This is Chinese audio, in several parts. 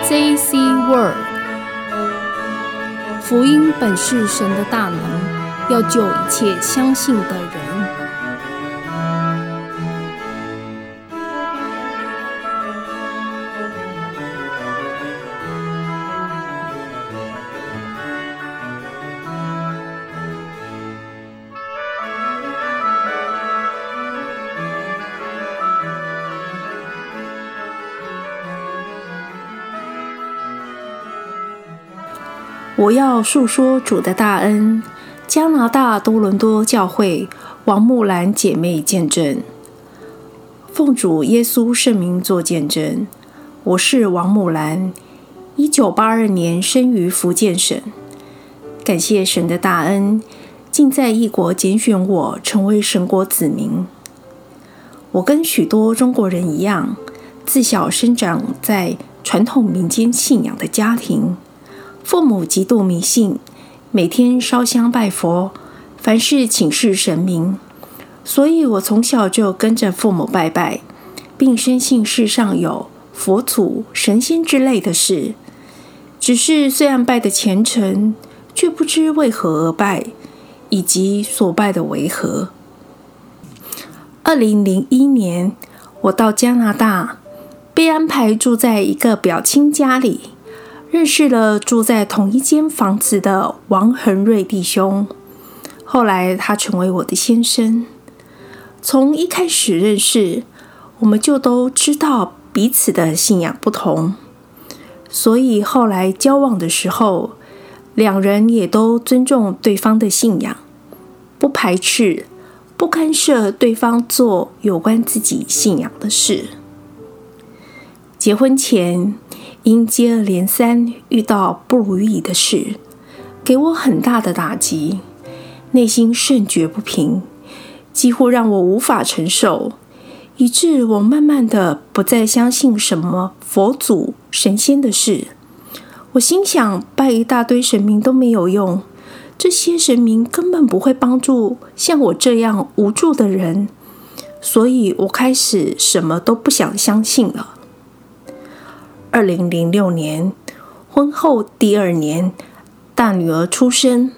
AJC Word，福音本是神的大能，要救一切相信的人。我要述说主的大恩。加拿大多伦多教会王木兰姐妹见证，奉主耶稣圣名做见证。我是王木兰，一九八二年生于福建省。感谢神的大恩，竟在异国拣选我成为神国子民。我跟许多中国人一样，自小生长在传统民间信仰的家庭。父母极度迷信，每天烧香拜佛，凡事请示神明，所以我从小就跟着父母拜拜，并深信世上有佛祖、神仙之类的事。只是虽然拜的虔诚，却不知为何而拜，以及所拜的为何。二零零一年，我到加拿大，被安排住在一个表亲家里。认识了住在同一间房子的王恒瑞弟兄，后来他成为我的先生。从一开始认识，我们就都知道彼此的信仰不同，所以后来交往的时候，两人也都尊重对方的信仰，不排斥、不干涉对方做有关自己信仰的事。结婚前。因接二连三遇到不如意的事，给我很大的打击，内心甚觉不平，几乎让我无法承受，以致我慢慢的不再相信什么佛祖、神仙的事。我心想，拜一大堆神明都没有用，这些神明根本不会帮助像我这样无助的人，所以我开始什么都不想相信了。二零零六年，婚后第二年，大女儿出生。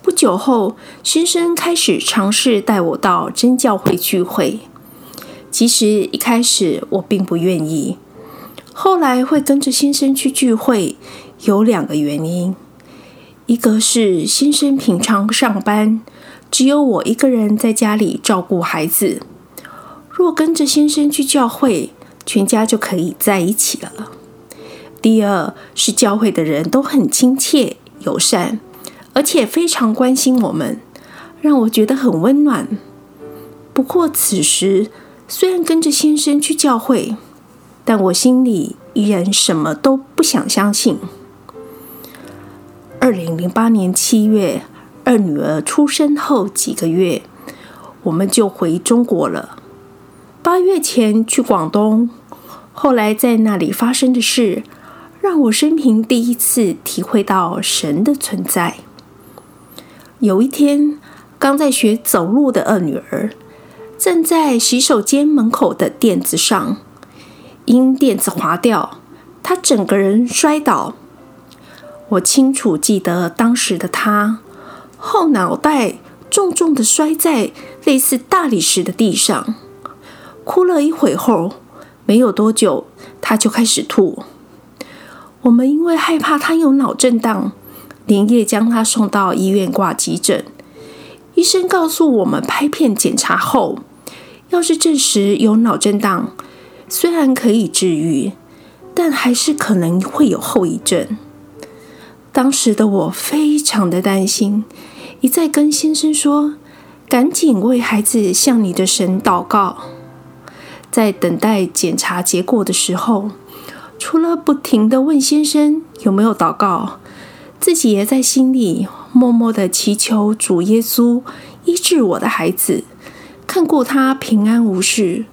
不久后，先生开始尝试带我到真教会聚会。其实一开始我并不愿意，后来会跟着先生去聚会，有两个原因：一个是先生平常上班，只有我一个人在家里照顾孩子；若跟着先生去教会，全家就可以在一起了。第二是教会的人都很亲切友善，而且非常关心我们，让我觉得很温暖。不过此时虽然跟着先生去教会，但我心里依然什么都不想相信。二零零八年七月，二女儿出生后几个月，我们就回中国了。八月前去广东，后来在那里发生的事。让我生平第一次体会到神的存在。有一天，刚在学走路的二女儿站在洗手间门口的垫子上，因垫子滑掉，她整个人摔倒。我清楚记得当时的她后脑袋重重的摔在类似大理石的地上，哭了一会后，没有多久，他就开始吐。我们因为害怕他有脑震荡，连夜将他送到医院挂急诊。医生告诉我们，拍片检查后，要是证实有脑震荡，虽然可以治愈，但还是可能会有后遗症。当时的我非常的担心，一再跟先生说：“赶紧为孩子向你的神祷告。”在等待检查结果的时候。除了不停的问先生有没有祷告，自己也在心里默默的祈求主耶稣医治我的孩子，看顾他平安无事。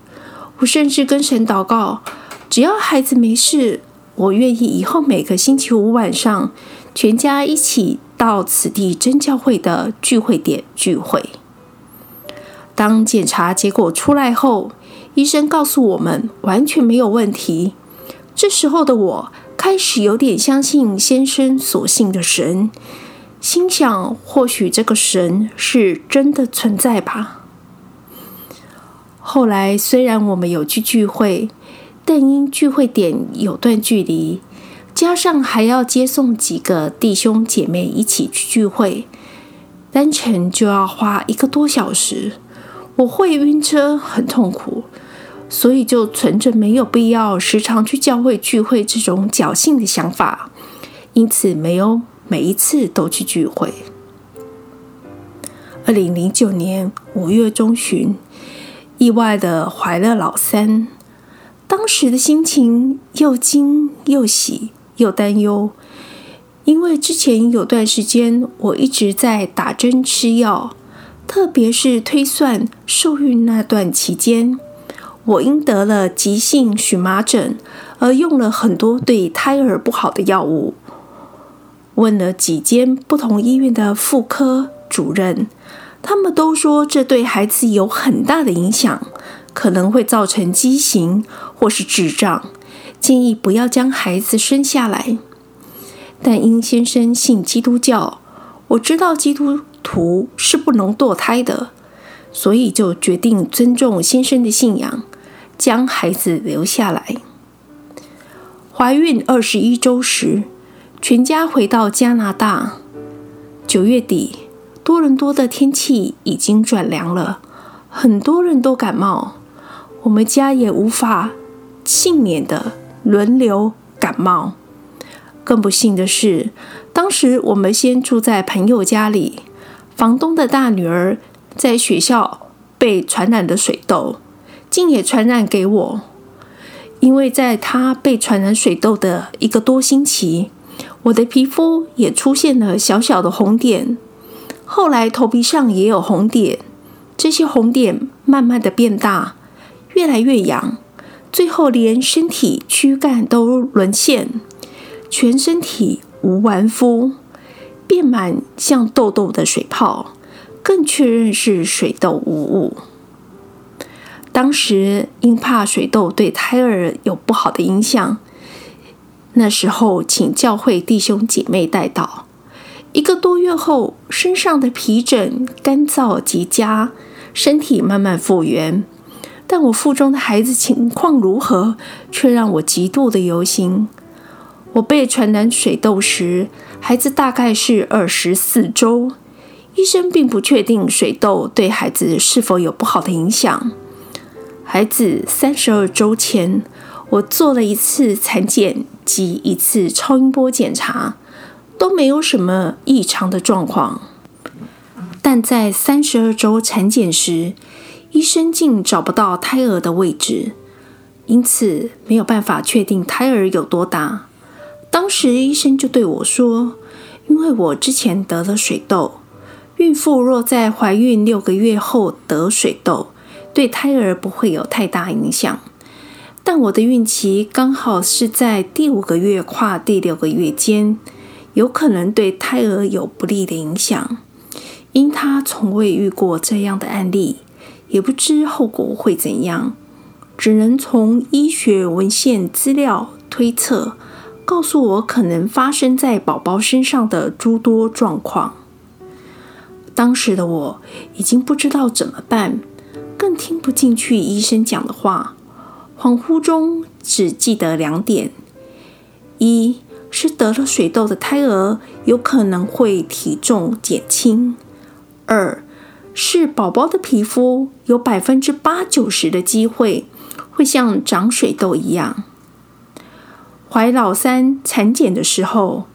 我甚至跟神祷告，只要孩子没事，我愿意以后每个星期五晚上，全家一起到此地真教会的聚会点聚会。当检查结果出来后，医生告诉我们完全没有问题。这时候的我开始有点相信先生所信的神，心想或许这个神是真的存在吧。后来虽然我们有去聚会，但因聚会点有段距离，加上还要接送几个弟兄姐妹一起去聚会，单程就要花一个多小时，我会晕车，很痛苦。所以就存着没有必要时常去教会聚会这种侥幸的想法，因此没有每一次都去聚会。二零零九年五月中旬，意外的怀了老三，当时的心情又惊又喜又担忧，因为之前有段时间我一直在打针吃药，特别是推算受孕那段期间。我因得了急性荨麻疹，而用了很多对胎儿不好的药物。问了几间不同医院的妇科主任，他们都说这对孩子有很大的影响，可能会造成畸形或是智障，建议不要将孩子生下来。但因先生信基督教，我知道基督徒是不能堕胎的，所以就决定尊重先生的信仰。将孩子留下来。怀孕二十一周时，全家回到加拿大。九月底，多伦多的天气已经转凉了，很多人都感冒，我们家也无法幸免的轮流感冒。更不幸的是，当时我们先住在朋友家里，房东的大女儿在学校被传染了水痘。竟也传染给我，因为在他被传染水痘的一个多星期，我的皮肤也出现了小小的红点，后来头皮上也有红点，这些红点慢慢的变大，越来越痒，最后连身体躯干都沦陷，全身体无完肤，变满像痘痘的水泡，更确认是水痘无误。当时因怕水痘对胎儿有不好的影响，那时候请教会弟兄姐妹带到。一个多月后，身上的皮疹干燥结痂，身体慢慢复原。但我腹中的孩子情况如何，却让我极度的忧心。我被传染水痘时，孩子大概是二十四周，医生并不确定水痘对孩子是否有不好的影响。孩子三十二周前，我做了一次产检及一次超音波检查，都没有什么异常的状况。但在三十二周产检时，医生竟找不到胎儿的位置，因此没有办法确定胎儿有多大。当时医生就对我说：“因为我之前得了水痘，孕妇若在怀孕六个月后得水痘。”对胎儿不会有太大影响，但我的孕期刚好是在第五个月跨第六个月间，有可能对胎儿有不利的影响。因他从未遇过这样的案例，也不知后果会怎样，只能从医学文献资料推测，告诉我可能发生在宝宝身上的诸多状况。当时的我已经不知道怎么办。更听不进去医生讲的话，恍惚中只记得两点：一是得了水痘的胎儿有可能会体重减轻；二是宝宝的皮肤有百分之八九十的机会会像长水痘一样。怀老三产检的时候，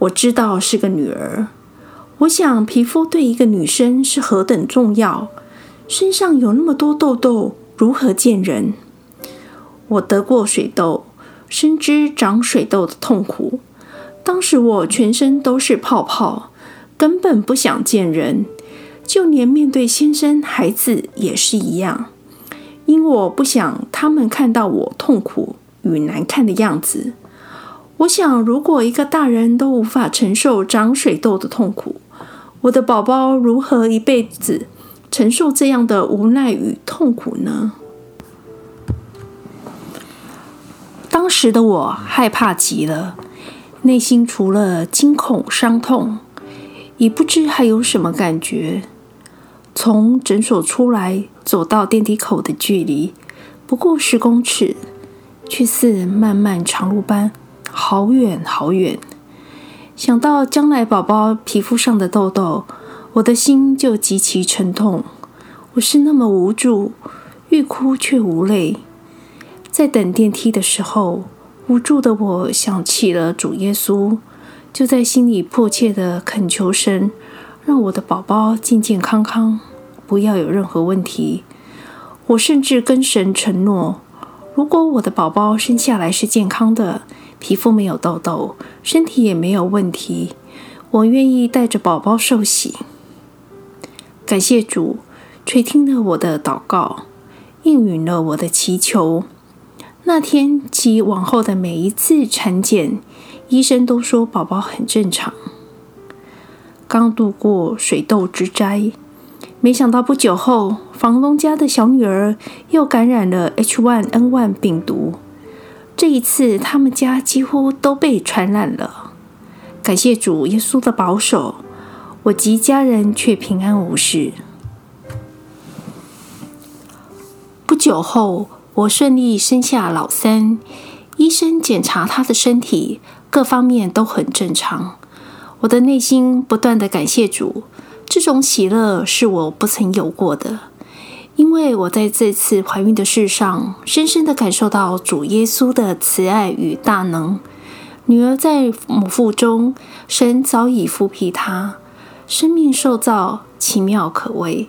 我知道是个女儿。我想皮肤对一个女生是何等重要。身上有那么多痘痘，如何见人？我得过水痘，深知长水痘的痛苦。当时我全身都是泡泡，根本不想见人，就连面对先生、孩子也是一样，因我不想他们看到我痛苦与难看的样子。我想，如果一个大人都无法承受长水痘的痛苦，我的宝宝如何一辈子？承受这样的无奈与痛苦呢？当时的我害怕极了，内心除了惊恐、伤痛，已不知还有什么感觉。从诊所出来，走到电梯口的距离不过十公尺，却似漫漫长路般，好远好远。想到将来宝宝皮肤上的痘痘，我的心就极其沉痛。我是那么无助，欲哭却无泪。在等电梯的时候，无助的我想起了主耶稣，就在心里迫切的恳求神。让我的宝宝健健康康，不要有任何问题。我甚至跟神承诺，如果我的宝宝生下来是健康的，皮肤没有痘痘，身体也没有问题，我愿意带着宝宝受洗。感谢主，垂听了我的祷告，应允了我的祈求。那天及往后的每一次产检，医生都说宝宝很正常。刚度过水痘之灾，没想到不久后，房东家的小女儿又感染了 H1N1 病毒。这一次，他们家几乎都被传染了。感谢主耶稣的保守，我及家人却平安无事。不久后，我顺利生下老三。医生检查他的身体，各方面都很正常。我的内心不断的感谢主，这种喜乐是我不曾有过的，因为我在这次怀孕的事上，深深的感受到主耶稣的慈爱与大能。女儿在母腹中，神早已抚平她，生命受造奇妙可畏。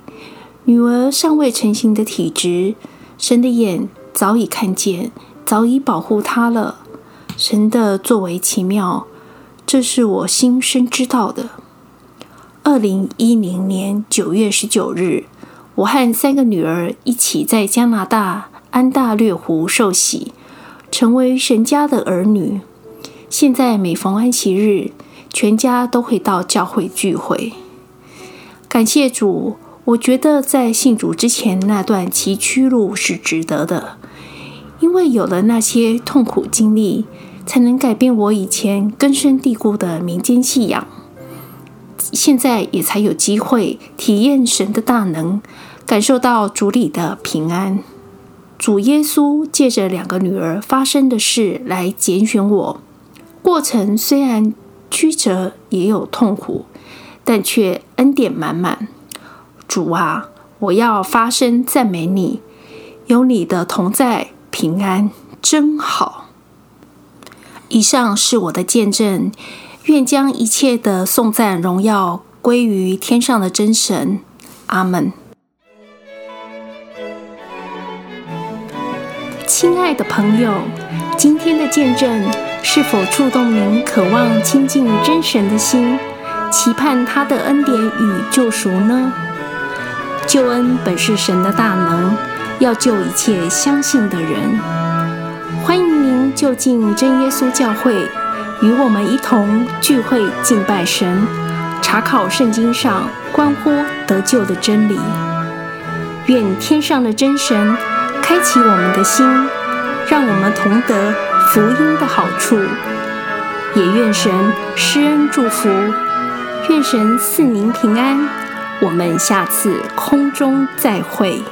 女儿尚未成型的体质，神的眼早已看见，早已保护她了。神的作为奇妙。这是我心深知道的。二零一零年九月十九日，我和三个女儿一起在加拿大安大略湖受洗，成为神家的儿女。现在每逢安息日，全家都会到教会聚会。感谢主，我觉得在信主之前那段崎岖路是值得的，因为有了那些痛苦经历。才能改变我以前根深蒂固的民间信仰，现在也才有机会体验神的大能，感受到主里的平安。主耶稣借着两个女儿发生的事来拣选我，过程虽然曲折，也有痛苦，但却恩典满满。主啊，我要发声赞美你，有你的同在，平安真好。以上是我的见证，愿将一切的颂赞荣耀归于天上的真神。阿门。亲爱的朋友，今天的见证是否触动您渴望亲近真神的心，期盼他的恩典与救赎呢？救恩本是神的大能，要救一切相信的人。欢迎您就近真耶稣教会，与我们一同聚会敬拜神，查考圣经上关乎得救的真理。愿天上的真神开启我们的心，让我们同得福音的好处。也愿神施恩祝福，愿神赐您平安。我们下次空中再会。